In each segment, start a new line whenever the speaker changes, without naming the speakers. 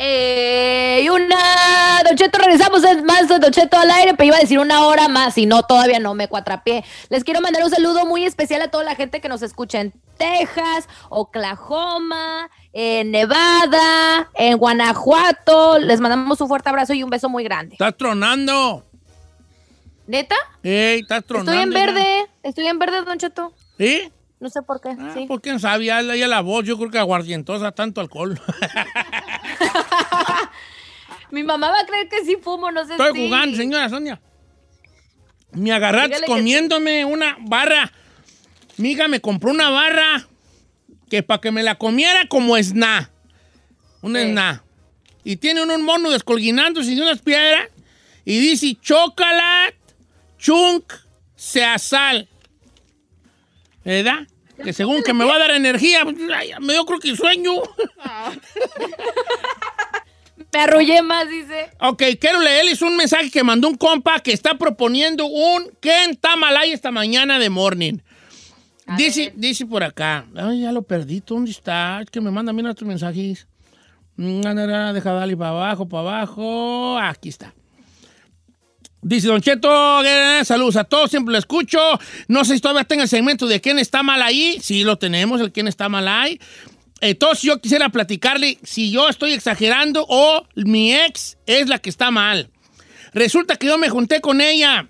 Eh, y una, Don Cheto, regresamos es más Don Cheto al aire, pero iba a decir una hora más y no, todavía no me cuatrapié. Les quiero mandar un saludo muy especial a toda la gente que nos escucha en Texas, Oklahoma, en Nevada, en Guanajuato. Les mandamos un fuerte abrazo y un beso muy grande.
¡Estás tronando!
¿Neta?
¡Ey, estás tronando!
Estoy en verde, estoy en verde, Don Cheto.
¿Sí?
No sé por qué.
Ah,
sí.
¿Por quién sabe? Ya, ya la voz, yo creo que aguardientosa, tanto alcohol.
Mi mamá va a creer que sí fumo, no sé
Estoy
si.
jugando, señora Sonia. Me agarraste
que
comiéndome una barra. Mi hija me compró una barra que para que me la comiera como esna. Una
Sí.
Y tiene un mono descolguinándose de unas piedras. Y dice chocolate, chunk, seasal. ¿Verdad? Que según que me va a dar energía, dio creo que sueño.
Me arrullé más, dice.
Ok, quiero leerles un mensaje que mandó un compa que está proponiendo un Ken Tamalay esta mañana de morning.
A
Dice,
ver.
dice por acá. Ay, ya lo perdí. ¿Dónde está? Es que me manda mira tus mensajes. Mm, Deja darle para abajo, para abajo. Aquí está. Dice Don Cheto, eh, saludos a todos, siempre lo escucho. No sé si todavía tenga el segmento de quién está mal ahí. Sí, lo tenemos, el quién está mal ahí. Entonces yo quisiera platicarle si yo estoy exagerando o mi ex es la que está mal. Resulta que yo me junté con ella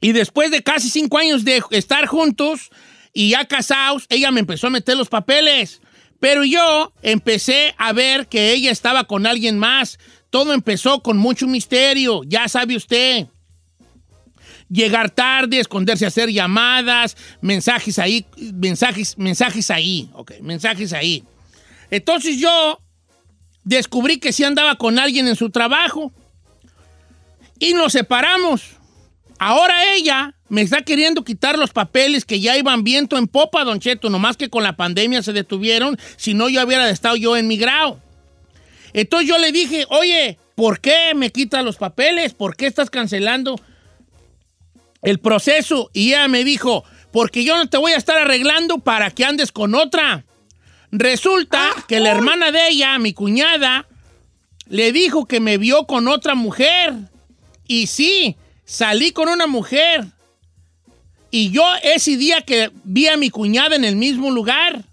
y después de casi cinco años de estar juntos y ya casados, ella me empezó a meter los papeles. Pero yo empecé a ver que ella estaba con alguien más. Todo empezó con mucho misterio, ya sabe usted. Llegar tarde, esconderse a hacer llamadas, mensajes ahí, mensajes, mensajes ahí, ok, mensajes ahí. Entonces yo descubrí que sí andaba con alguien en su trabajo y nos separamos. Ahora ella me está queriendo quitar los papeles que ya iban viento en popa, Don Cheto, nomás que con la pandemia se detuvieron, si no yo hubiera estado yo en mi grado. Entonces yo le dije, oye, ¿por qué me quitas los papeles? ¿Por qué estás cancelando el proceso? Y ella me dijo, porque yo no te voy a estar arreglando para que andes con otra. Resulta que la hermana de ella, mi cuñada, le dijo que me vio con otra mujer. Y sí, salí con una mujer. Y yo ese día que vi a mi cuñada en el mismo lugar.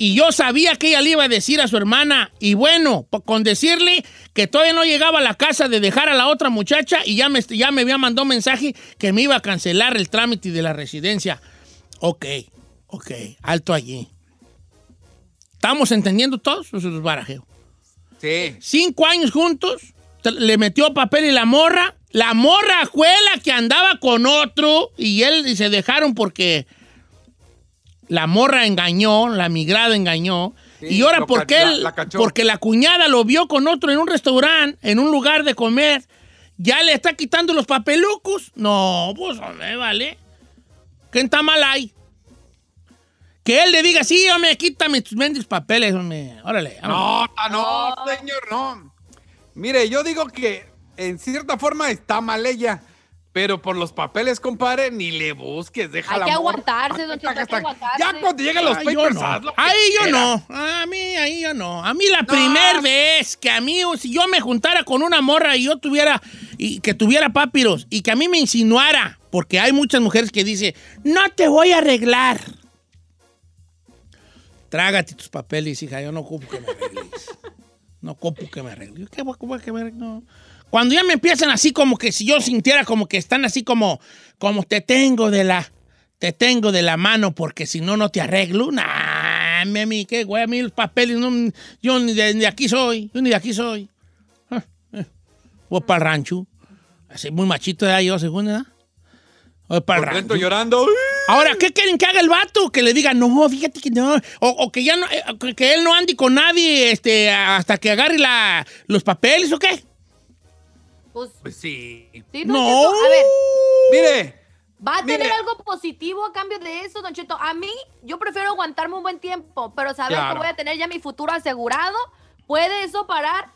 Y yo sabía que ella le iba a decir a su hermana. Y bueno, con decirle que todavía no llegaba a la casa de dejar a la otra muchacha y ya me, ya me había mandado mensaje que me iba a cancelar el trámite de la residencia. Ok, ok, alto allí. ¿Estamos entendiendo todos? Eso es barajeo.
Sí.
Cinco años juntos, le metió papel y la morra. La morra fue la que andaba con otro y él y se dejaron porque la morra engañó, la migrada engañó.
Sí,
y ahora porque
la-
él,
la
porque la cuñada lo vio con otro en un restaurante, en un lugar de comer, ya le está quitando los papelucos. No, pues hombre, vale. ¿Quién está mal ahí? Que él le diga, sí, hombre, quítame tus mendigos papeles, hombre. Órale.
no, no, señor, no. Mire, yo digo que en cierta forma está mal ella, pero por los papeles, compadre, ni le busques, déjala.
Hay que aguantarse, don Cheto, hay que aguantarse.
Ya cuando lleguen los
Ay, yo
papers,
no.
haz lo que
Ahí yo no. A mí, ahí yo no. A mí la primera vez que a mí, si yo me juntara con una morra y yo tuviera, y que tuviera papiros y que a mí me insinuara, porque hay muchas mujeres que dicen, no te voy a arreglar. Trágate tus papeles, hija, yo no ocupo que me arregles. No ocupo que me arregles. ¿Qué voy a que me arregles? No. Cuando ya me empiezan así como que si yo sintiera como que están así como, como te tengo de la, te tengo de la mano porque si no, no te arreglo. Nah, mami, qué güey, a mí los papeles, no, yo ni de, ni de aquí soy, yo ni de aquí soy. Ah, eh. Voy para el rancho. Así muy machito de yo, según, ¿verdad? Voy para el rancho.
llorando.
Ahora, ¿qué quieren que haga el vato? Que le diga, no, fíjate que no. O, o que ya no, eh, que él no ande con nadie este, hasta que agarre la, los papeles o qué.
Pues,
Pues sí.
sí, don
No.
Cheto, a ver,
Mire,
¿va a tener
Mire.
algo positivo a cambio de eso, Don Cheto? A mí, yo prefiero aguantarme un buen tiempo, pero saber
Claro.
que voy a tener ya mi futuro asegurado, ¿puede eso parar?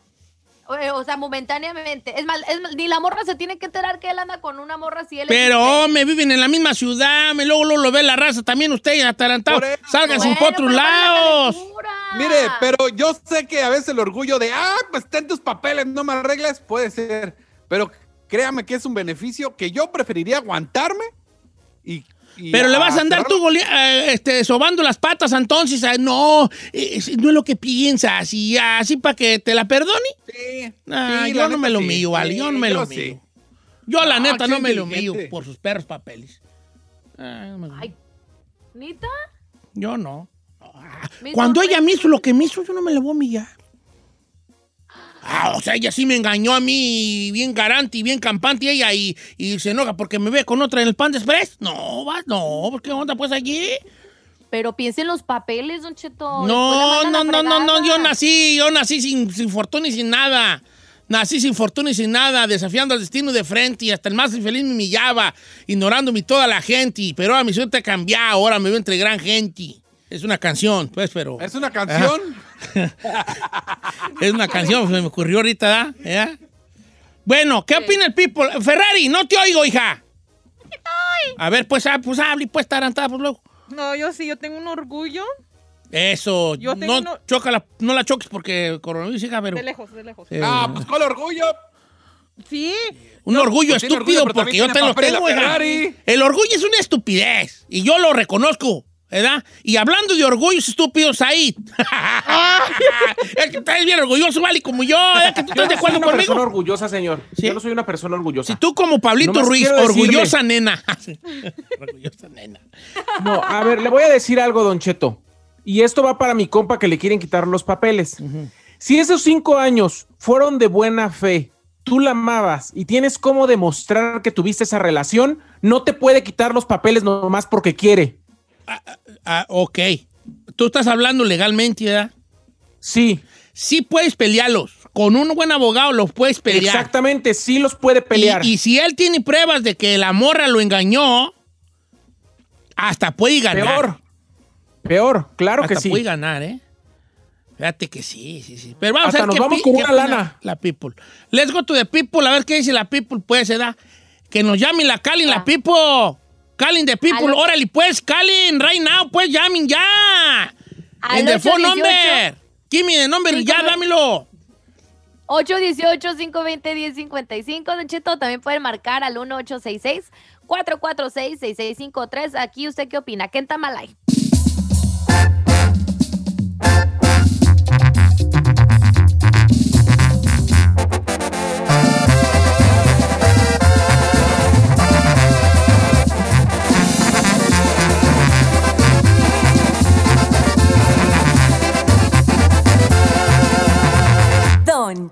Eh, O sea, momentáneamente. Es más, es más, ni la morra se tiene que enterar que él anda con una morra si él es
Pero me viven en la misma ciudad, me luego, luego lo ve la raza también usted atarantado.
Por eso.
Sálganse
Bueno,
por otros
pero ¿cuál es la
lados.
Mire, pero yo sé que a veces el orgullo de, ah, pues ten tus papeles, no me arregles, puede ser. Pero créame que es un beneficio que yo preferiría aguantarme y.
Pero le vas a andar
cerrar-
tú golea- eh, este, sobando las patas entonces. ah, no, eh, no es lo que piensas. Y así para que te la perdone.
Sí.
Ah,
sí,
yo
la
no
neta
me lo
sí.
humillo, vale. Yo no me lo
yo
humillo.
sí.
Yo, la
No,
neta, no me lo humillo
inteligente.
por sus perros papeles. Ah, no me lo
Ay.
Yo no. Ah, Cuando ella me hizo lo que me hizo, yo no me le voy a humillar. Ah, o sea, ella sí me engañó a mí, bien garante y bien campante ella, y, y se enoja porque me ve con otra en el pan de express. No, va, no, pues, ¿qué onda pues allí?
Pero piense en los papeles, Don Cheto.
No, no, no, no, no, yo nací, yo nací sin, sin fortuna y sin nada. Nací sin fortuna y sin nada, desafiando al destino de frente y hasta el más infeliz me humillaba, ignorándome toda la gente. Pero ahora mi suerte ha cambiado, ahora me veo entre gran gente. Es una canción, pues, pero...
Es una canción.
Es una canción, se me ocurrió ahorita. ¿Ya? Bueno, ¿qué opina el people? Ferrari, no te oigo, hija. A ver, pues, ah, pues hable, pues, tarantada, pues luego.
No, yo sí, yo tengo un orgullo
Eso,
Yo tengo
no,
uno-
chócala, no la choques porque coronavirus, hija, pero...
de lejos, de lejos.
eh,
Ah, pues con orgullo.
Sí,
un orgullo estúpido porque yo te lo tengo, hija.
Ferrari.
El orgullo es una estupidez y yo lo reconozco, ¿verdad? Y hablando de orgullos estúpidos, ahí. es que estás bien orgulloso, vale, como yo, ¿eh? que tú
Yo
estás de
no soy
acuerdo
una
conmigo.
persona orgullosa, señor.
¿Sí?
Yo no soy una persona orgullosa.
Si tú como Pablito Ruiz,
decirle-
orgullosa nena. orgullosa nena.
No, a ver, le voy a decir algo, Don Cheto. Y esto va para mi compa que le quieren quitar los papeles. Si esos cinco años fueron de buena fe, tú la amabas y tienes cómo demostrar que tuviste esa relación, no te puede quitar los papeles nomás porque quiere.
Ah, ok. Tú estás hablando legalmente, ¿verdad?
Sí,
Sí puedes pelearlos. Con un buen abogado los puedes pelear.
exactamente, sí los puede pelear.
Y, y si él tiene pruebas de que la morra lo engañó, hasta puede ganar.
Peor, peor, claro
hasta
que sí.
puede ganar, ¿eh? Fíjate que sí, sí, sí. Pero vamos
Hasta
a ver
nos
qué
vamos con una lana.
La people. Let's go to the people, a ver qué dice la people, pues, ¿verdad? Que nos llamen la Calin, la
Ah.
people. Calin the people,
Aló.
órale, pues, Calin, right now, pues, llamen ya.
Al
En the phone
818.
number. Give me the number,
Cinco
ya, dámelo.
818-520-1055. Don Cheto, también pueden marcar al 1866-446-6653. Aquí, ¿usted qué opina? ¿Qué en Tamalay?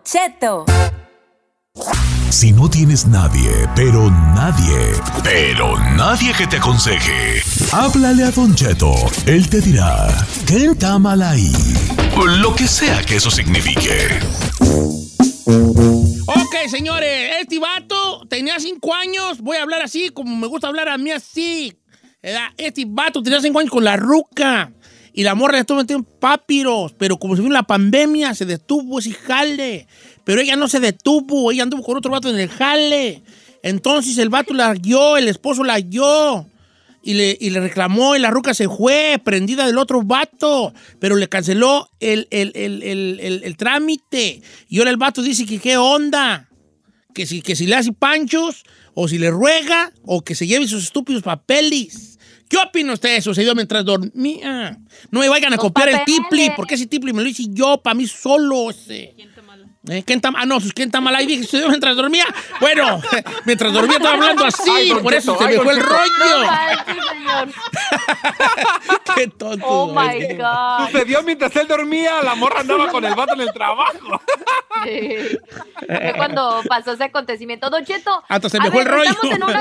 Don Cheto.
Si no tienes nadie, pero nadie, pero nadie que te aconseje, háblale a Don Cheto. Él te dirá, ¿qué mal ahí? Lo que sea que eso signifique.
Ok, señores, este vato tenía cinco años. Voy a hablar así, como me gusta hablar a mí así. Este vato tenía cinco años con la ruca. Y la morra le estuvo metiendo en papiros. Pero como se vino la pandemia, se detuvo ese jale. Pero ella no se detuvo. Ella anduvo con otro vato en el jale. Entonces el vato la guió, el esposo la guió. Y le, y le reclamó y la ruca se fue, prendida del otro vato, pero le canceló el, el- el- el- el- el trámite. Y ahora el vato dice que qué onda, que si, que si le hace panchos, o si le ruega, o que se lleve sus estúpidos papeles. ¿Qué opina usted? Sucedió mientras dormía. No me vayan a
Los
copiar el tipli, porque ese tipli me lo hice yo, para mí solo. Ese. ¿Eh? ¿Quién está, ah, no, sus- ¿quién está mal ahí? Dije, sucedió mientras dormía. Bueno, mientras dormía estaba hablando así,
Ay,
por eso se
ay,
me fue el rollo.
No.
Qué tonto.
Oh my God.
Sucedió mientras él dormía, la morra andaba con el vato en el trabajo.
Sí. Fue cuando pasó ese acontecimiento. Don Cheto.
Hasta se me fue el rollo.
Estamos en una.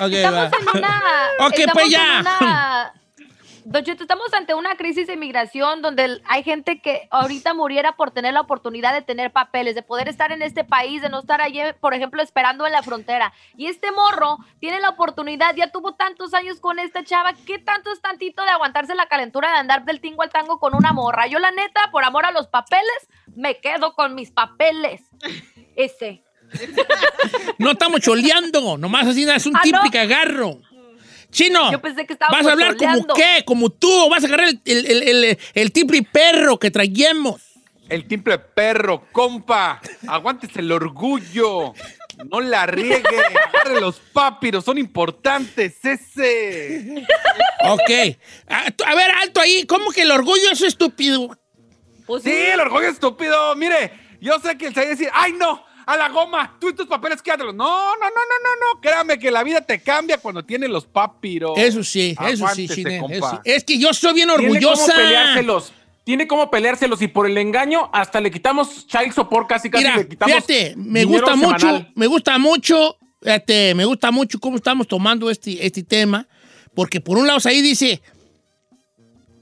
Ok,
estamos
va.
en una.
Ok,
estamos
pues
en
ya.
una- Don Cheto, estamos ante una crisis de inmigración donde hay gente que ahorita muriera por tener la oportunidad de tener papeles, de poder estar en este país, de no estar allí, por ejemplo, esperando en la frontera. Y este morro tiene la oportunidad, ya tuvo tantos años con esta chava, ¿qué tanto es tantito de aguantarse la calentura de andar del tingo al tango con una morra? Yo la neta, por amor a los papeles, me quedo con mis papeles. Ese.
No estamos choleando, nomás así es un
Ah,
que agarro. Chino,
Yo pensé que
¿vas a hablar como qué? ¿Como tú? ¿O vas a agarrar el, el, el, el- el tipri perro que traíamos?
El timple perro, compa. Aguántese el orgullo. No la riegue. Agarre los papiros, son importantes. Ese.
Ok. A, ver, alto ahí. ¿Cómo que el orgullo es estúpido?
Pues
Sí, el orgullo estúpido. Mire, yo sé que el se va a decir, ay no, a la goma, tú y tus papeles quédatelos. No, no, no, no, no, no. Créame que la vida te cambia cuando tienes los papiros.
Eso sí, eso sí,
compa.
eso sí. Es que yo soy bien
Tiene cómo
orgullosa.
peleárselos. Tiene cómo peleárselos y por el engaño hasta le quitamos child support casi casi
Mira,
le quitamos
fíjate, me gusta mucho,
semanal.
me gusta mucho, fíjate, me gusta mucho cómo estamos tomando este, este tema, porque por un lado ahí dice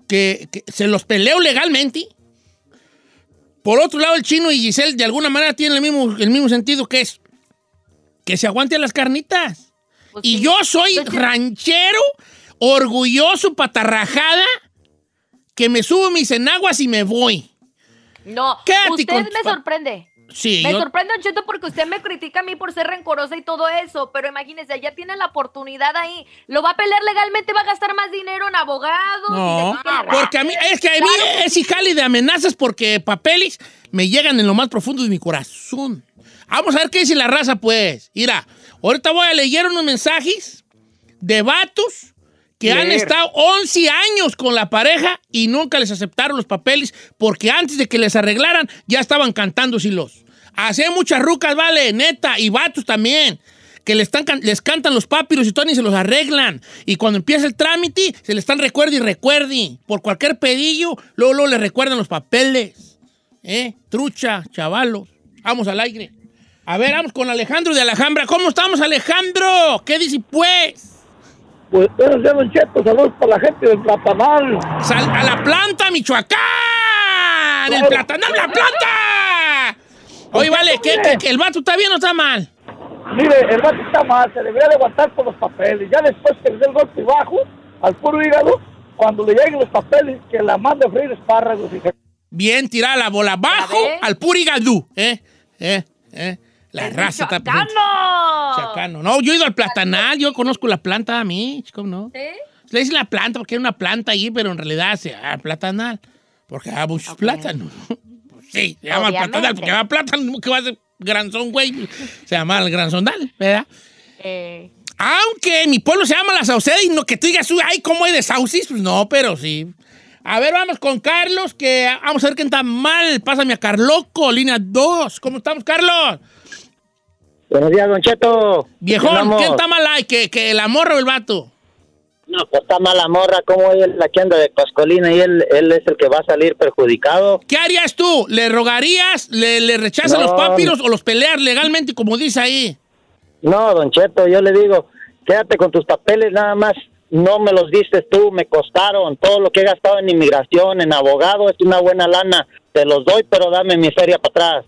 que, que se los peleo legalmente. Por otro lado, el chino y Giselle de alguna manera tienen el mismo, el mismo sentido que es que se aguanten las carnitas.
Pues
Y
sí.
yo soy ranchero, orgulloso, patarrajada, que me subo mis enaguas y me voy.
No,
Quédate
usted
con
me sorprende.
Sí,
Me
yo-
sorprende, Don Cheto, porque usted me critica a mí por ser rencorosa y todo eso, pero imagínese, ya tiene la oportunidad ahí. Lo va a pelear legalmente, va a gastar más dinero en abogados.
No, porque a mí, es que a mí
Claro
es hijali de amenazas porque papeles me llegan en lo más profundo de mi corazón. Vamos a ver qué dice la raza, pues. Mira, ahorita voy a leer unos mensajes de vatos que han estado 11 años con la pareja y nunca les aceptaron los papeles porque antes de que les arreglaran ya estaban cantando silos. Hay muchas rucas, vale, neta, y vatos también, que les, están, les cantan los papiros y todo y se los arreglan. Y cuando empieza el trámite, se les están recuerde y recuerde. Por cualquier pedillo, luego, luego les recuerdan los papeles. ¿Eh? Trucha, chavalos. Vamos al aire. A ver, vamos con Alejandro de Alhambra. ¿Cómo estamos, Alejandro? ¿Qué dice, pues?
Pues buenos días, Don Cheto. Saludos para la gente del Platanal.
Sal- a la planta, Michoacán. El platanal, la planta. Oye, vale, ¿qué, qué- qué, el vato está bien o está mal?
Mire, el vato está mal. Se debería de aguantar por los papeles. Ya después que le dé el golpe bajo al puro hígado, cuando le lleguen los papeles, que la mande a freír espárragos. hija.
Bien tirada la bola abajo
ves?
al purigadú. ¿Eh? ¿Eh? ¿Eh? La raza está presente. Chacano. No, yo he ido al platanal, yo conozco la planta a mí, chico, ¿no?
¿Sí?
Le dicen la planta porque hay una planta ahí, pero en realidad se llama platanal. Porque hay muchos plátanos. Pues sí, se llama platanal porque va plátano, que va a ser granzón, güey. Se llama el granzondal, ¿verdad?
Eh,
Aunque en mi pueblo se llama la Sauceda y no que tú digas, "Uy, ay, ¿cómo hay de saucis? Pues no, pero sí. A ver, vamos con Carlos, que vamos a ver quién está mal. Pásame a Carloco, línea 2. ¿Cómo estamos, Carlos?
Buenos días, Don Cheto.
Viejón. ¿quién está mal ahí? ¿Que, que la morra o el vato?
No, pues está mala morra. Como él la que anda de Pascolina y él, él es el que va a salir perjudicado.
¿Qué harías tú? ¿Le rogarías? ¿Le, le rechazas
No.
los papiros o los peleas legalmente, como dice ahí?
No, Don Cheto, yo le digo, quédate con tus papeles nada más. No me los diste tú, me costaron. Todo lo que he gastado en inmigración, en abogado, es una buena lana. Te los doy, pero dame mi feria para atrás.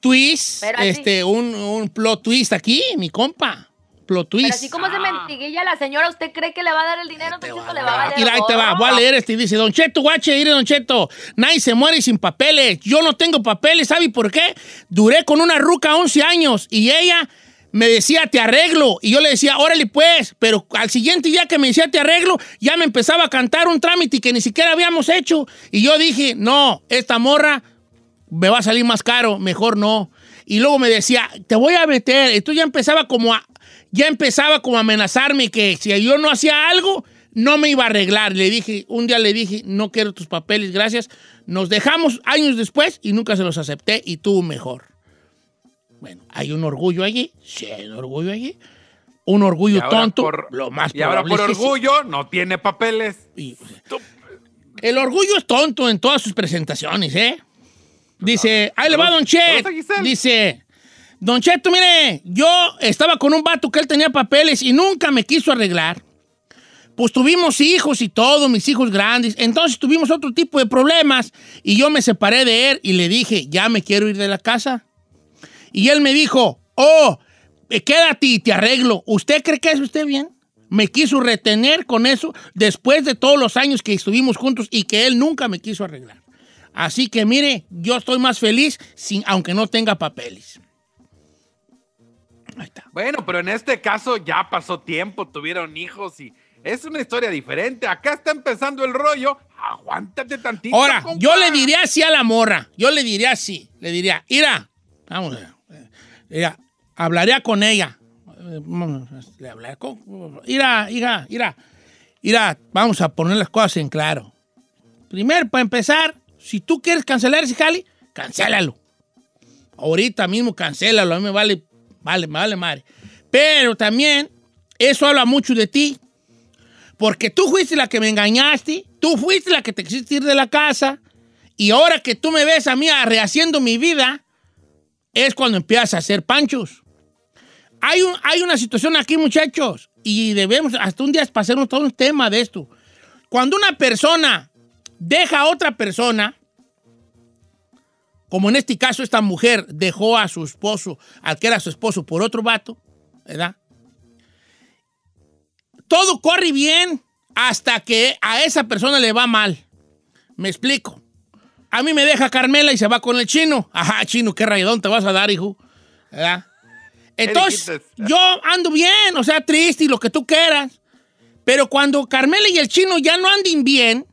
Twist,
Pero así-
este, un, un plot twist aquí, mi compa. Plot twist.
pero así como se mentiguilla la señora, ¿usted cree que le va a dar el dinero? Entonces le va a valer
Mira, ahí te va, voy a leer este. Dice, Don Cheto, guache, mire, Don Cheto, nadie se muere sin papeles. Yo no tengo papeles, ¿sabe por qué? Duré con una ruca 11 años y ella me decía, te arreglo. Y yo le decía, órale pues, pero al siguiente día que me decía, te arreglo, ya me empezaba a cantar un trámite que ni siquiera habíamos hecho. Y yo dije, no, esta morra me va a salir más caro, mejor no. Y luego me decía, te voy a meter. Entonces ya empezaba como a, ya empezaba como a amenazarme que si yo no hacía algo, no me iba a arreglar. Le dije, un día le dije, no quiero tus papeles, gracias. Nos dejamos años después y nunca se los acepté y tú mejor. Bueno, hay un orgullo allí, sí, hay un orgullo allí. Un orgullo tonto,
por-
lo más
Y ahora por
sí.
orgullo no tiene papeles.
Y- el orgullo es tonto en todas sus presentaciones, ¿eh? Dice, ahí le va Don Chet. Dice, Don Cheto, mire, yo estaba con un vato que él tenía papeles y nunca me quiso arreglar. Pues tuvimos hijos y todo, mis hijos grandes. Entonces tuvimos otro tipo de problemas y yo me separé de él y le dije, ya me quiero ir de la casa. Y él me dijo, oh, eh, quédate y te arreglo. ¿Usted cree que eso esté bien? Me quiso retener con eso después de todos los años que estuvimos juntos y que él nunca me quiso arreglar. Así que mire, yo estoy más feliz sin, aunque no tenga papeles. Ahí está.
Bueno, pero en este caso ya pasó tiempo, tuvieron hijos y es una historia diferente. Acá está empezando el rollo. Aguántate tantito.
Ahora,
compa.
yo le diría así a la morra. Yo le diría así. Le diría, ira, vamos, eh, ira, hablaría con ella. Le hablaré con. Ira, ira, ira. Ira, vamos a poner las cosas en claro. Primero, para empezar, si tú quieres cancelar ese jale, cancélalo. Ahorita mismo cancélalo. A mí me vale, vale, me vale madre. Pero también, eso habla mucho de ti. Porque tú fuiste la que me engañaste, tú fuiste la que te quisiste ir de la casa, y ahora que tú me ves a mí rehaciendo mi vida, es cuando empiezas a hacer panchos. Hay, hay una situación aquí, muchachos, y debemos hasta un día pasarnos todo un tema de esto. Cuando una persona deja a otra persona, como en este caso esta mujer dejó a su esposo, al que era su esposo, por otro vato, ¿verdad? todo corre bien hasta que a esa persona le va mal. Me explico. A mí me deja Carmela y se va con el chino. Ajá, chino, qué rayadón te vas a dar, hijo. ¿Verdad? Entonces, yo ando bien, o sea, triste y lo que tú quieras. Pero cuando Carmela y el chino ya no anden bien,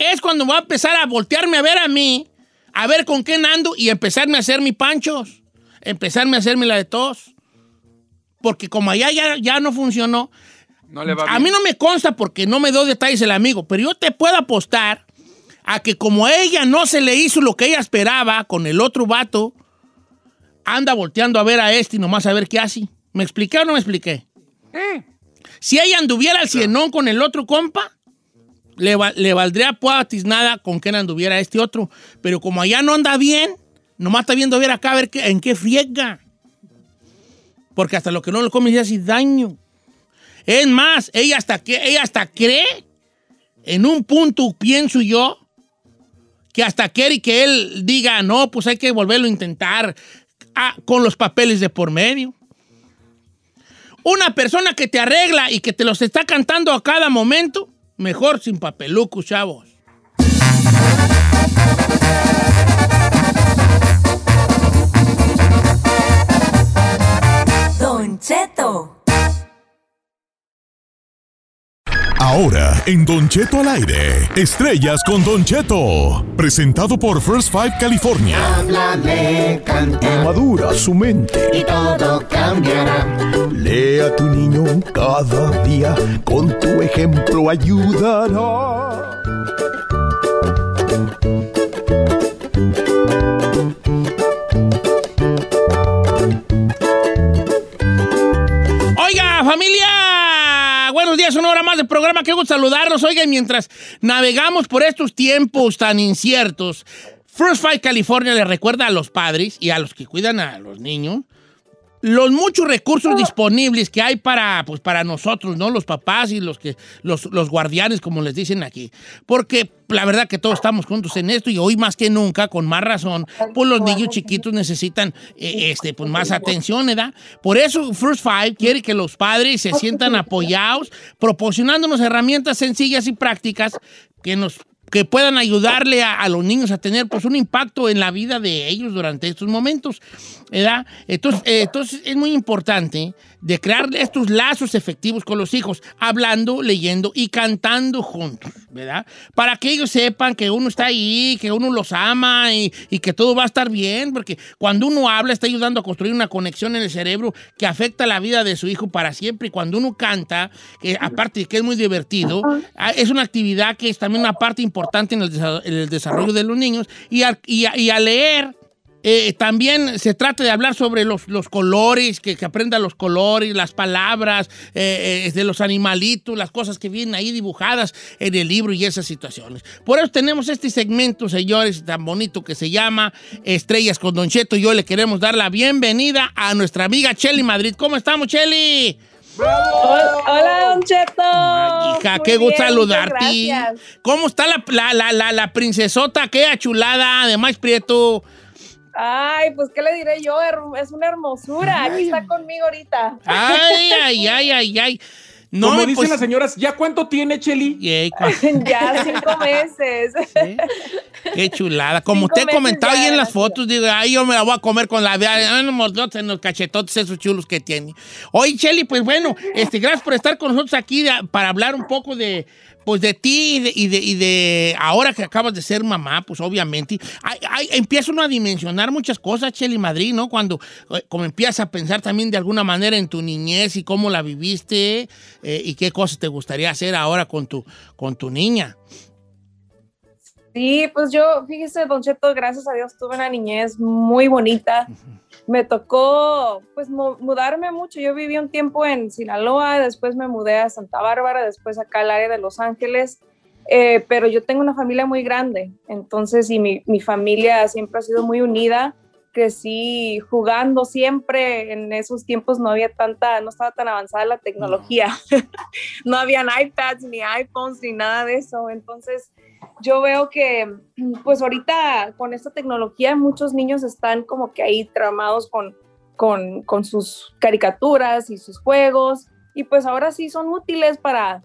es cuando va a empezar a voltearme a ver a mí, a ver con quién ando y empezarme a hacer mi panchos. Empezarme a hacerme la de tos. Porque como allá ya, ya no funcionó,
No le va
a
bien.
mí no me consta porque no me dio detalles el amigo, pero yo te puedo apostar a que como a ella no se le hizo lo que ella esperaba con el otro vato, anda volteando a ver a este y nomás a ver qué hace. ¿Me expliqué o no me expliqué?
Eh,
Si ella anduviera al cienón con el otro compa, le, le valdría puatis nada con que anduviera este otro. Pero como allá no anda bien, nomás está viendo a ver acá a ver qué- en qué friega. Porque hasta lo que no le come ya hace daño. Es más, ella hasta, que, ella hasta cree, en un punto pienso yo, que hasta quiere que él diga, no, pues hay que volverlo a intentar ah, con los papeles de por medio. Una persona que te arregla y que te los está cantando a cada momento, mejor sin papelucos, chavos.
Ahora, en Don Cheto al aire, estrellas con Don Cheto. Presentado por First Five California.
Háblale, canta
Madura su mente.
y todo cambiará.
Lea a tu niño cada día. Con tu ejemplo ayudará.
Oiga, familia, días, una hora más de programa. Qué gusto saludarlos. Oiga, y mientras navegamos por estos tiempos tan inciertos, First Fight California le recuerda a los padres y a los que cuidan a los niños los muchos recursos disponibles que hay para, pues, para nosotros, ¿no? Los papás y los, que, los, los guardianes, como les dicen aquí. Porque la verdad que todos estamos juntos en esto y hoy más que nunca, con más razón, pues los niños chiquitos necesitan eh, este, pues, más atención, ¿verdad? Por eso First Five quiere que los padres se sientan apoyados, proporcionándonos herramientas sencillas y prácticas que nos que puedan ayudarle a, a los niños a tener pues un impacto en la vida de ellos durante estos momentos, ¿verdad? Entonces, eh, entonces es muy importante de crear estos lazos efectivos con los hijos, hablando, leyendo y cantando juntos, ¿verdad? Para que ellos sepan que uno está ahí, que uno los ama y, y que todo va a estar bien, porque cuando uno habla está ayudando a construir una conexión en el cerebro que afecta la vida de su hijo para siempre. Y cuando uno canta, que aparte de que es muy divertido, ah, es una actividad que es también una parte importante en el, desa- en el desarrollo de los niños. Y, al- y a- y leer eh, también se trata de hablar sobre los, los colores, que, que aprenda los colores, las palabras, eh, eh, de los animalitos, las cosas que vienen ahí dibujadas en el libro y esas situaciones. Por eso tenemos este segmento, señores, tan bonito que se llama Estrellas con Don Cheto. Y hoy le queremos dar la bienvenida a nuestra amiga Chelly Madrid. ¿Cómo estamos, Chelly?
Hola, Don Cheto.
Ay, hija,
Muy
qué gusto saludarte.
gracias.
¿Cómo está la, la, la, la, la princesota, qué chulada de Maíz Prieto?
Ay, pues, ¿qué le diré yo? Es una hermosura. Aquí está conmigo ahorita.
Ay, ay, ay, ay, ay. No,
Como dicen
pues-
las señoras, ¿ya cuánto tiene, Cheli?
Ya cinco meses.
Qué chulada. Como
Cinco
te he comentado ahí en las fotos, digo, ay, yo me la voy a comer con la mordotes en los cachetotes esos chulos que tiene. Oye, Cheli, pues bueno, este, gracias por estar con nosotros aquí de- para hablar un poco de, pues de ti y de, y de, y de ahora que acabas de ser mamá, pues obviamente. Ay, ay, empieza uno a dimensionar muchas cosas, Cheli Madrid, ¿no? Cuando eh, como empiezas a pensar también de alguna manera en tu niñez y cómo la viviste eh, y qué cosas te gustaría hacer ahora con tu, con tu niña.
Sí, pues yo, fíjese, Don Cheto, gracias a Dios tuve una niñez muy bonita. Me tocó, pues, mu- mudarme mucho. Yo viví un tiempo en Sinaloa, después me mudé a Santa Bárbara, después acá al área de Los Ángeles. Eh, pero yo tengo una familia muy grande, entonces, y mi, mi familia siempre ha sido muy unida. Crecí jugando siempre. En esos tiempos no había tanta, no estaba tan avanzada la tecnología. no habían iPads, ni iPhones, ni nada de eso. Entonces, yo veo que, pues ahorita con esta tecnología, muchos niños están como que ahí tramados con, con, con sus caricaturas y sus juegos, y pues ahora sí son útiles para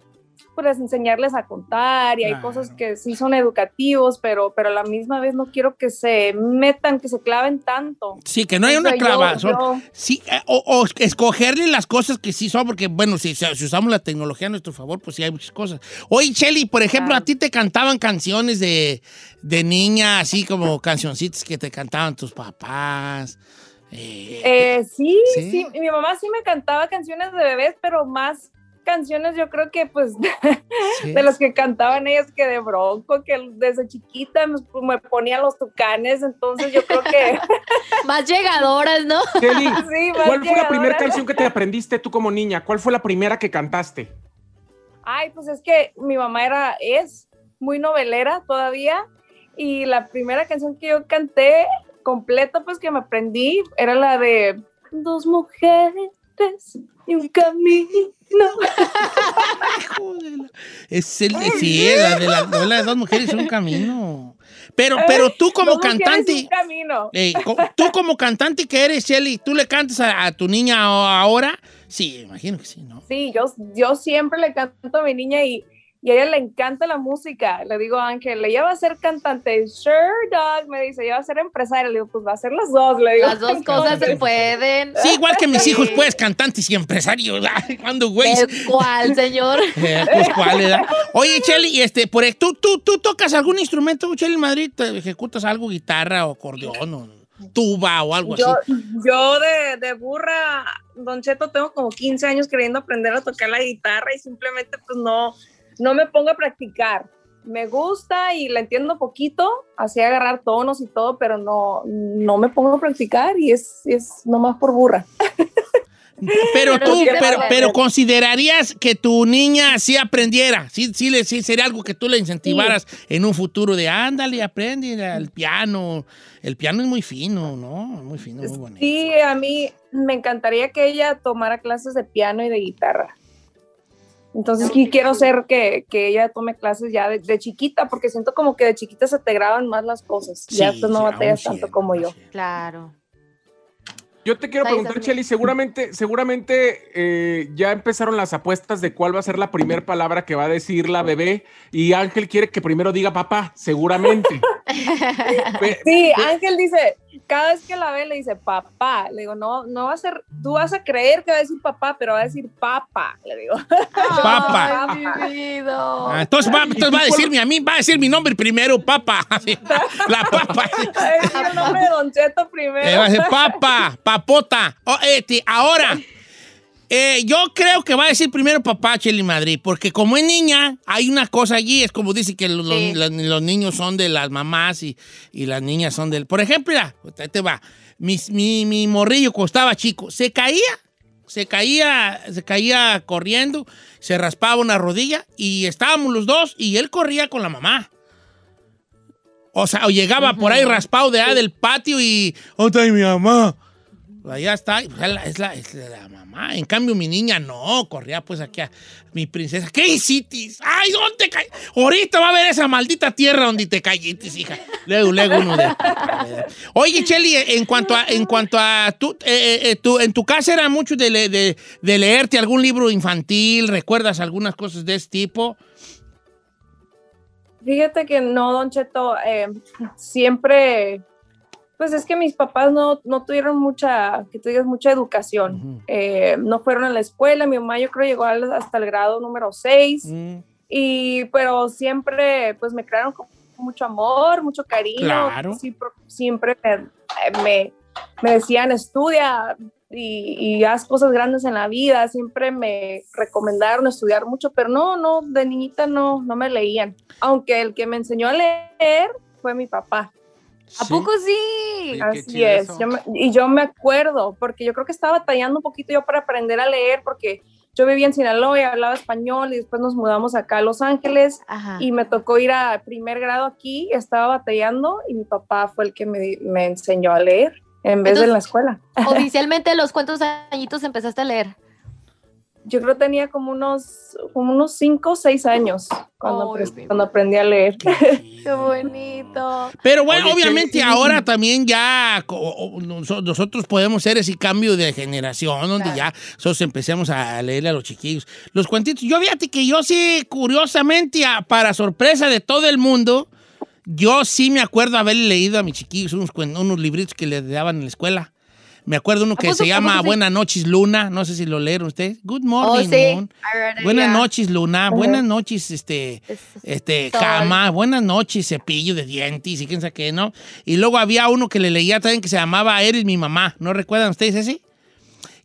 pues enseñarles a contar y hay
Claro.
cosas que sí son educativos, pero, pero a la misma vez no quiero que se metan, que se claven tanto.
Sí, que no hay una clavazón. Sí, eh, o, o escogerle las cosas que sí son, porque, bueno, si, si usamos la tecnología a nuestro favor, pues sí hay muchas cosas. Oye, Shelly, por ejemplo,
Claro.
a ti te cantaban canciones de, de niña, así como cancioncitas que te cantaban tus papás. Eh,
Eh, sí,
¿Sí?
sí, mi mamá sí me cantaba canciones de bebés, pero más canciones yo creo que pues
sí.
de las que cantaban ellas que de bronco, que desde chiquita me, me ponía los tucanes, entonces yo creo que
Más llegadoras, ¿no?
Cheli,
sí, más
¿cuál fue la primera canción que te aprendiste tú como niña? ¿Cuál fue la primera que cantaste?
Ay, pues es que mi mamá era, es muy novelera todavía y la primera canción que yo canté completa, pues que me aprendí, era la de Dos mujeres y un camino.
Joder, Es el, de la novela de dos mujeres un camino. Pero, pero tú como cantante,
un camino.
Ey, co- tú como cantante que eres, Shelly, ¿tú le cantas a, a tu niña ahora? Sí, imagino que sí, ¿no?
Sí, yo, yo siempre le canto a mi niña y, y a ella le encanta la música. Le digo a Ángel, ella va a ser cantante. Sure, dog, me dice, ella va a ser empresaria. Le digo, pues va a ser las dos. Le digo,
Las dos cosas se pueden.
Sí, igual que mis
Sí.
hijos, pues, cantantes y empresarios. Ay, ¿Cuándo, güey?
¿El cuál, señor?
Eh, pues, ¿cuál edad? Oye, Shelly, y este, por, ¿tú, tú, ¿tú tocas algún instrumento, Shelly Madrid? ¿Te ejecutas algo, guitarra o acordeón o tuba o algo
Yo,
así?
yo de, de burra, Don Cheto, tengo como 15 años queriendo aprender a tocar la guitarra y simplemente pues no, no me pongo a practicar. Me gusta y la entiendo poquito, así agarrar tonos y todo, pero no, no me pongo a practicar y es, es nomás por burra.
Pero
Pero
tú, pero, pero considerarías que tu niña sí aprendiera, sí, sí, le, sí sería algo que tú le incentivaras en un futuro de ándale, aprende el piano. El piano es muy fino, ¿no? Muy fino, muy bonito.
Sí, a mí me encantaría que ella tomara clases de piano y de guitarra. Entonces sí quiero ser que, que ella tome clases ya de, de chiquita, porque siento como que de chiquita se te graban más las cosas. ya después no
sí,
batallas tanto como yo.
Claro.
Yo te quiero preguntar. Cheli, seguramente, seguramente eh, ya empezaron las apuestas de cuál va a ser la primera palabra que va a decir la bebé y Ángel quiere que primero diga papá, seguramente.
Sí, Ángel dice, cada vez que la ve le dice papá. Le digo, no, no va a ser, tú vas a creer que va a decir papá, pero va a decir papa. Le digo.
Papa.
Ay.
Ah, entonces va, entonces va a decirme a mí, va a decir mi nombre primero, papa. La papa.
A decir el nombre de Don Cheto primero.
Eh, va a decir papa, papota. Oh, este, ahora, eh, yo creo que va a decir primero papá, Cheli Madrid, porque como es niña, hay una cosa allí, es como dice que los,
Sí.
los- los niños son de las mamás y, y las niñas son del... Por ejemplo, mira, ahí te va, Mis- mi, mi morrillo cuando estaba chico, se caía, se caía, se caía corriendo, se raspaba una rodilla y estábamos los dos y él corría con la mamá. O sea, o llegaba por ahí raspado de ahí del patio y. ¿Dónde está mi mamá? Allá está, es la, es, la, mamá. En cambio, mi niña no, corría pues aquí a mi princesa. ¿Qué hiciste? ¡Ay, dónde caí! Ahorita va a ver esa maldita tierra donde te caíste, hija. Luego, luego uno de. Oye, Cheli, en cuanto a, en cuanto a tú, eh, eh, tú- en tu casa era mucho de, de- de leerte algún libro infantil, ¿recuerdas algunas cosas de ese tipo?
Fíjate que no, Don Cheto, eh, siempre, pues es que mis papás no, no tuvieron mucha, que tú digas, mucha educación. Eh, no fueron a la escuela, mi mamá yo creo llegó hasta el grado número 6,
Mm.
y, pero siempre, pues me crearon con mucho amor, mucho cariño.
Claro.
Siempre, siempre me, me, me decían, estudia y, y haz cosas grandes en la vida. Siempre me recomendaron estudiar mucho, pero no, no, de niñita no, no me leían. Aunque el que me enseñó a leer fue mi papá.
¿A poco sí?
Así es. Yo me- y yo me acuerdo, porque yo creo que estaba batallando un poquito yo para aprender a leer, porque yo vivía en Sinaloa y hablaba español y después nos mudamos acá a Los Ángeles y me tocó ir a primer grado aquí, estaba batallando y mi papá fue el que me, enseñó a leer en vez de en la escuela.
Oficialmente, ¿a los cuántos añitos empezaste a leer?
Yo creo que tenía como unos, como unos cinco o seis años cuando, apre- cuando aprendí a leer.
Qué bonito.
Pero bueno,
Oye,
obviamente ahora también ya nosotros podemos hacer ese cambio de generación donde ya nosotros empecemos a leerle a los chiquillos los cuentitos. Yo fíjate que yo sí, curiosamente, a- para sorpresa de todo el mundo, yo sí me acuerdo haber leído a mis chiquillos unos, unos libritos que les daban en la escuela. Me acuerdo uno que se llama
sí?
Buenas noches, Luna. No sé si lo leyeron ustedes. Good morning,
Oh, sí.
Moon. Buenas noches, Luna. Buenas noches, este, este,
Sol.
cama. Buenas noches, cepillo de dientes y quién sabe qué, ¿no? Y luego había uno que le leía también que se llamaba Eres mi mamá. ¿No recuerdan ustedes ese?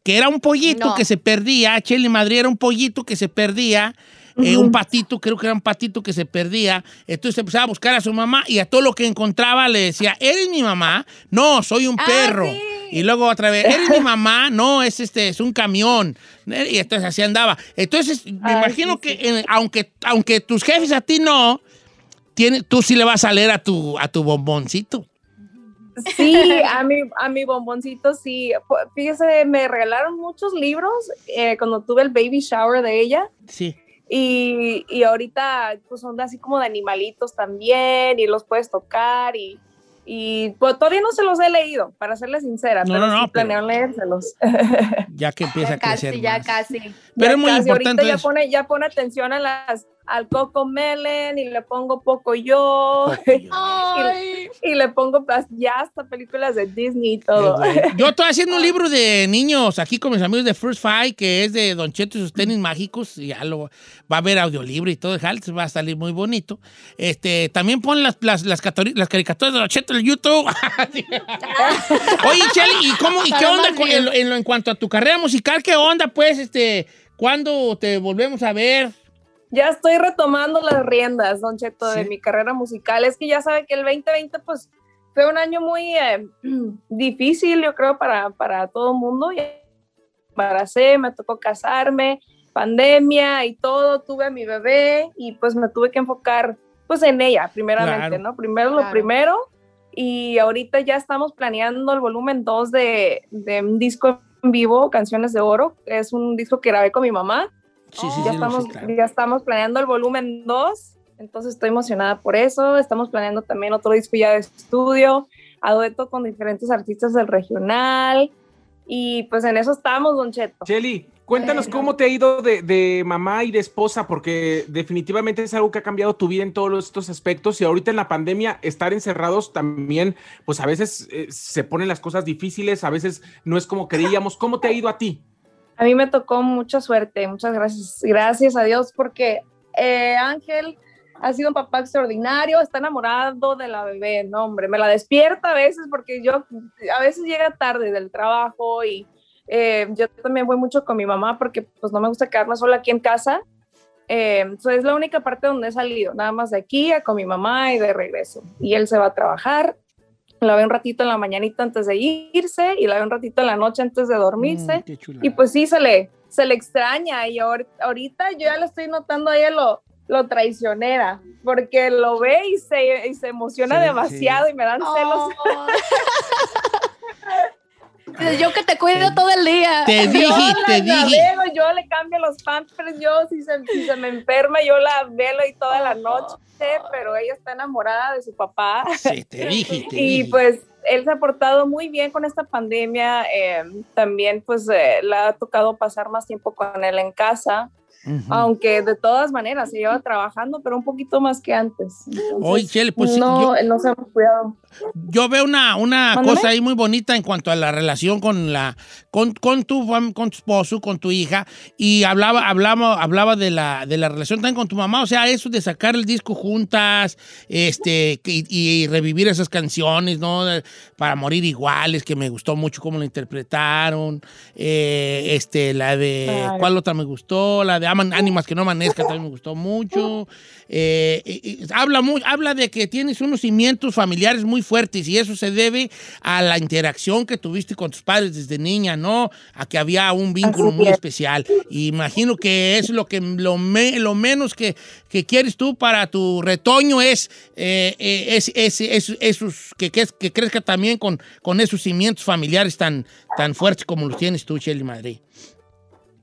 Que era un pollito
No.
que se perdía. Chele Madrid era un pollito que se perdía. eh, un patito, creo que era un patito que se perdía. Entonces empezaba a buscar a su mamá y a todo lo que encontraba le decía, ¿eres mi mamá? No, soy un
Ah,
perro. Y luego otra vez, ¿eres mi mamá? No, es este, es un camión. Y entonces así andaba. Entonces, me
Ay,
imagino
sí,
que en- aunque, aunque tus jefes a ti no, tiene, tú sí le vas a leer a tu, a tu bomboncito.
Sí, a mi, a mi bomboncito sí. Fíjese, me regalaron muchos libros eh, cuando tuve el baby shower de ella.
Sí.
Y, y ahorita pues son así como de animalitos también y los puedes tocar y, y pues todavía no se los he leído, para serles sincera,
No,
pero
no, no,
sí planeo leérselos.
Ya que empieza a crecer.
Casi, ya casi.
Pero
Ya
es muy
casi,
importante
Ahorita ya pone, ya pone atención a las, al Coco Melen y le pongo poco yo. y, y le pongo ya hasta películas de Disney y todo.
Yo estoy haciendo un libro de niños aquí con mis amigos de First Five, que es de Don Cheto y sus tenis mágicos. Y ya lo va a haber audiolibro y todo, va a salir muy bonito. Este, también pon las, las, las, caricaturas de Don Cheto en YouTube. Oye, Chely, ¿y cómo y qué onda en, lo- en lo- en cuanto a tu carrera musical? ¿Qué onda, pues? Este, ¿cuándo te volvemos a ver?
Ya estoy retomando las riendas, Don Cheto, de
Sí.
mi carrera musical. Es que ya sabe que el 2020, pues, fue un año muy eh, difícil, yo creo, para, para todo el mundo. Ya me embaracé, me tocó casarme, pandemia y todo. Tuve a mi bebé y pues me tuve que enfocar, pues, en ella, primeramente,
Claro.
¿no? Primero lo
Claro.
primero. Y ahorita ya estamos planeando el volumen 2 de, de un disco en vivo, Canciones de Oro. Es un disco que grabé con mi mamá
Sí, sí,
ya,
sí,
estamos,
claro.
ya estamos planeando el volumen 2, entonces estoy emocionada por eso. Estamos planeando también otro disco ya de estudio, a dueto con diferentes artistas del regional. Y pues en eso estamos, Don Cheto.
Cheli, cuéntanos
Bueno.
cómo te ha ido de, de mamá y de esposa, porque definitivamente es algo que ha cambiado tu vida en todos estos aspectos y ahorita en la pandemia estar encerrados también, pues a veces eh, se ponen las cosas difíciles, a veces no es como queríamos. ¿Cómo te ha ido a ti?
A mí me tocó mucha suerte, muchas gracias. Gracias a Dios porque eh, Ángel ha sido un papá extraordinario, está enamorado de la bebé, no hombre, me la despierta a veces porque yo a veces llega tarde del trabajo y eh, yo también voy mucho con mi mamá porque pues no me gusta quedarme sola aquí en casa. Eh, so, es la única parte donde he salido, nada más de aquí con mi mamá y de regreso. Y él se va a trabajar, la veo un ratito en la mañanita antes de irse y la veo un ratito en la noche antes de dormirse.
Mm.
Y pues sí, se le, se le extraña y ahor- ahorita yo ya le estoy notando a ella lo, lo traicionera, porque lo ve y se, y se emociona
Sí,
demasiado y me dan celos.
Yo que te cuido todo el día.
Te
Yo
dije,
la
te dije.
navego, yo le cambio los pampers, yo si se, si se me enferma, yo la velo y toda la noche, pero ella está enamorada de su papá.
Sí, te dije, te
y
dije.
pues él se ha portado muy bien con esta pandemia. eh, también pues eh, le ha tocado pasar más tiempo con él en casa, aunque de todas maneras se lleva trabajando, pero un poquito más que antes. Entonces,
Oye, Chele, pues
no,
yo-
nos hemos cuidado.
Yo veo una, una cosa ahí muy bonita en cuanto a la relación con la con, con tu con tu esposo, con tu hija y hablaba hablaba hablaba de la de la relación también con tu mamá, o sea, eso de sacar el disco juntas, este y, y revivir esas canciones, ¿no? Para morir iguales, que me gustó mucho cómo lo interpretaron. eh, este la de
Claro.
¿cuál otra me gustó? La de Aman Ánimas que no amanezca también me gustó mucho. Eh, y- y habla, muy, habla de que tienes unos cimientos familiares muy fuertes y eso se debe a la interacción que tuviste con tus padres desde niña, ¿no? A que había un vínculo muy
es.
especial. Imagino que es lo que lo, me- lo menos que, que quieres tú para tu retoño es, eh, eh, es, es- es- esos, que, que, que crezca también con, con esos cimientos familiares tan, tan fuertes como los tienes tú, Shelly Madrid.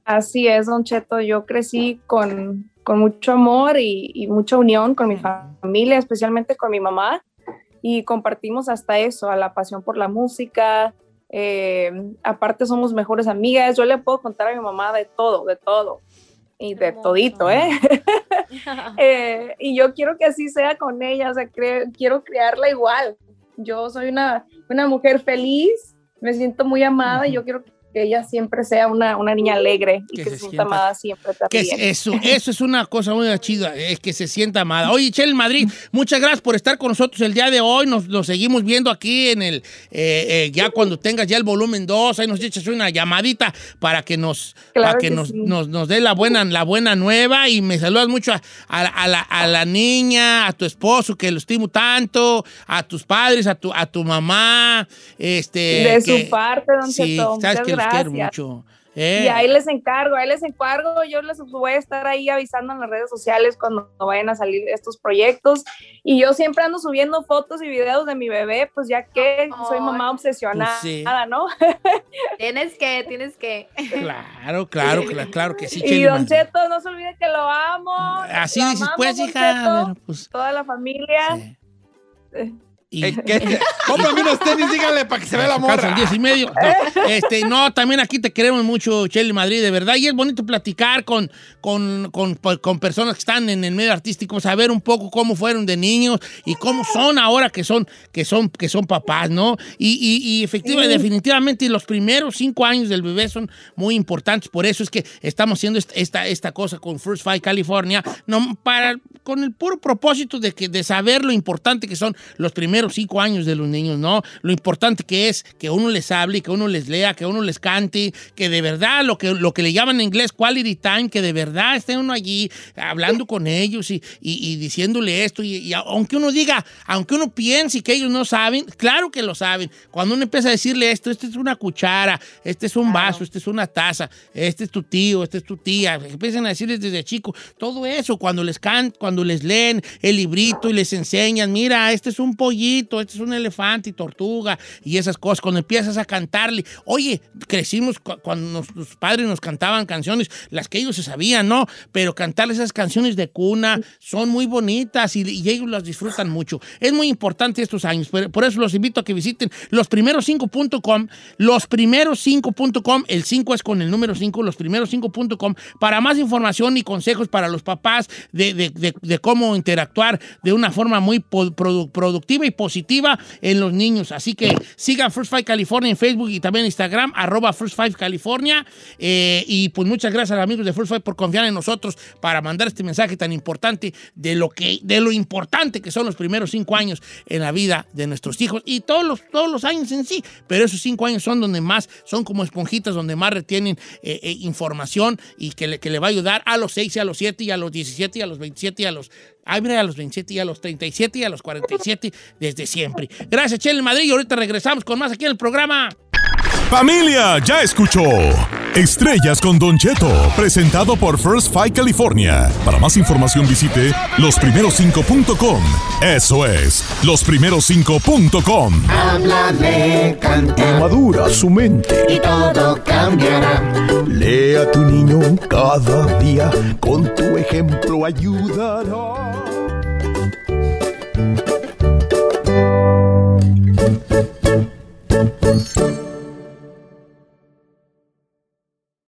Así es, Don Cheto. Yo crecí con, con mucho amor y, y mucha unión con mi familia, especialmente con mi mamá, y compartimos hasta eso, a la pasión por la música. eh, aparte somos mejores amigas. Yo le puedo contar a mi mamá de todo, de todo. Y de todito, ¿eh? Eh, y yo quiero que así sea con ella, o sea, cre- quiero criarla igual. Yo soy una, una mujer feliz, me siento muy amada y yo quiero que ella siempre sea una, una niña alegre y
Que
que,
se
se sienta amada siempre
Que es
también.
eso, eso es una cosa muy chida, es que se sienta amada. Oye, Chel Madrid, muchas gracias por estar con nosotros el día de hoy. Nos, nos seguimos viendo aquí en el, eh, eh, ya cuando tengas ya el volumen 2, ahí nos echas una llamadita para que nos,
Claro
para que
que
nos,
sí.
nos, nos dé la buena, la buena nueva y me saludas mucho a, a la- a la, a la niña, a tu esposo, que lo estimo tanto, a tus padres, a tu, a tu mamá. Este,
de
que-
su parte, don
Sí,
Cheto,
sabes que los quiero mucho. Eh,
Y ahí les encargo, ahí les encargo, yo les voy a estar ahí avisando en las redes sociales cuando vayan a salir estos proyectos. Y yo siempre ando subiendo fotos y videos de mi bebé, pues ya que soy mamá obsesionada,
Pues sí.
¿no?
Tienes que, tienes que.
Claro, claro, claro, claro que sí,
y
Cheli
Don. Cheto, no se olvide que lo amo.
Así
lo
dices,
amamos,
pues, hija,
Cheto,
pero, pues,
Toda la familia. Eh,
y-
¿qué? Cómprame unos tenis, díganle para que se vea la morra.
Alcanzan 10 y medio. No, este, no, también aquí te queremos mucho, Cheli Madrid, de verdad. Y es bonito platicar con, con, con, con personas que están en el medio artístico, saber un poco cómo fueron de niños y cómo son ahora que son, que son, que son papás, ¿no? Y, y, y efectivamente, definitivamente los primeros cinco años del bebé son muy importantes. Por eso es que estamos haciendo esta, esta, esta cosa con First Five California, no, para, con el puro propósito de, que, de saber lo importante que son los primeros cinco años de los niños, ¿no? Lo importante que es que uno les hable, que uno les lea, que uno les cante, que de verdad lo que, lo que le llaman en inglés quality time, que de verdad esté uno allí hablando con ellos y, y- y diciéndole esto. Y, y aunque uno diga, aunque uno piense que ellos no saben, claro que lo saben. Cuando uno empieza a decirle esto, esta es una cuchara, este es un vaso, este es una taza, este es tu tío, este es tu tía, empiezan a decirles desde chico, todo eso, cuando les can, cuando les leen el librito y les enseñan, mira, este es un pollito, este es un elefante y tortuga y esas cosas, cuando empiezas a cantarle, oye, crecimos cu- cuando los padres nos cantaban canciones, las que ellos se sabían, ¿no? Pero cantarles esas canciones de cuna son muy bonitas y, ellos las disfrutan mucho. Es muy importante estos años, por, eso los invito a que visiten los primeros 5.com, los primeros 5.com, el 5 es con el número 5, los primeros 5.com, para más información y consejos para los papás de, de- cómo interactuar de una forma muy productiva y positiva en los niños. Así que sigan First Five California en Facebook y también Instagram, arroba First Five California. Eh, y pues muchas gracias a amigos de First Five por confiar en nosotros para mandar este mensaje tan importante de lo, que, de lo importante que son los primeros cinco años en la vida de nuestros hijos y todos los, todos los años en sí. Pero esos cinco años son donde más, son como esponjitas, donde más retienen eh, eh, información y que le, que le va a ayudar a los 6 y a los 7 y a los 17 y a los 27 y a los... Ay, mira, a los 27 y a los 37 y a los 47 desde siempre. Gracias, Chele Madrid. Y ahorita regresamos con más aquí en el programa.
Familia, ya escuchó. Estrellas con Don Cheto, presentado por First Fight California. Para más información visite losprimeros5.com. Eso es, losprimeros5.com.
Habla de cantar.
Madura su mente.
Y todo cambiará.
Lea a tu niño cada día, con tu ejemplo ayudará.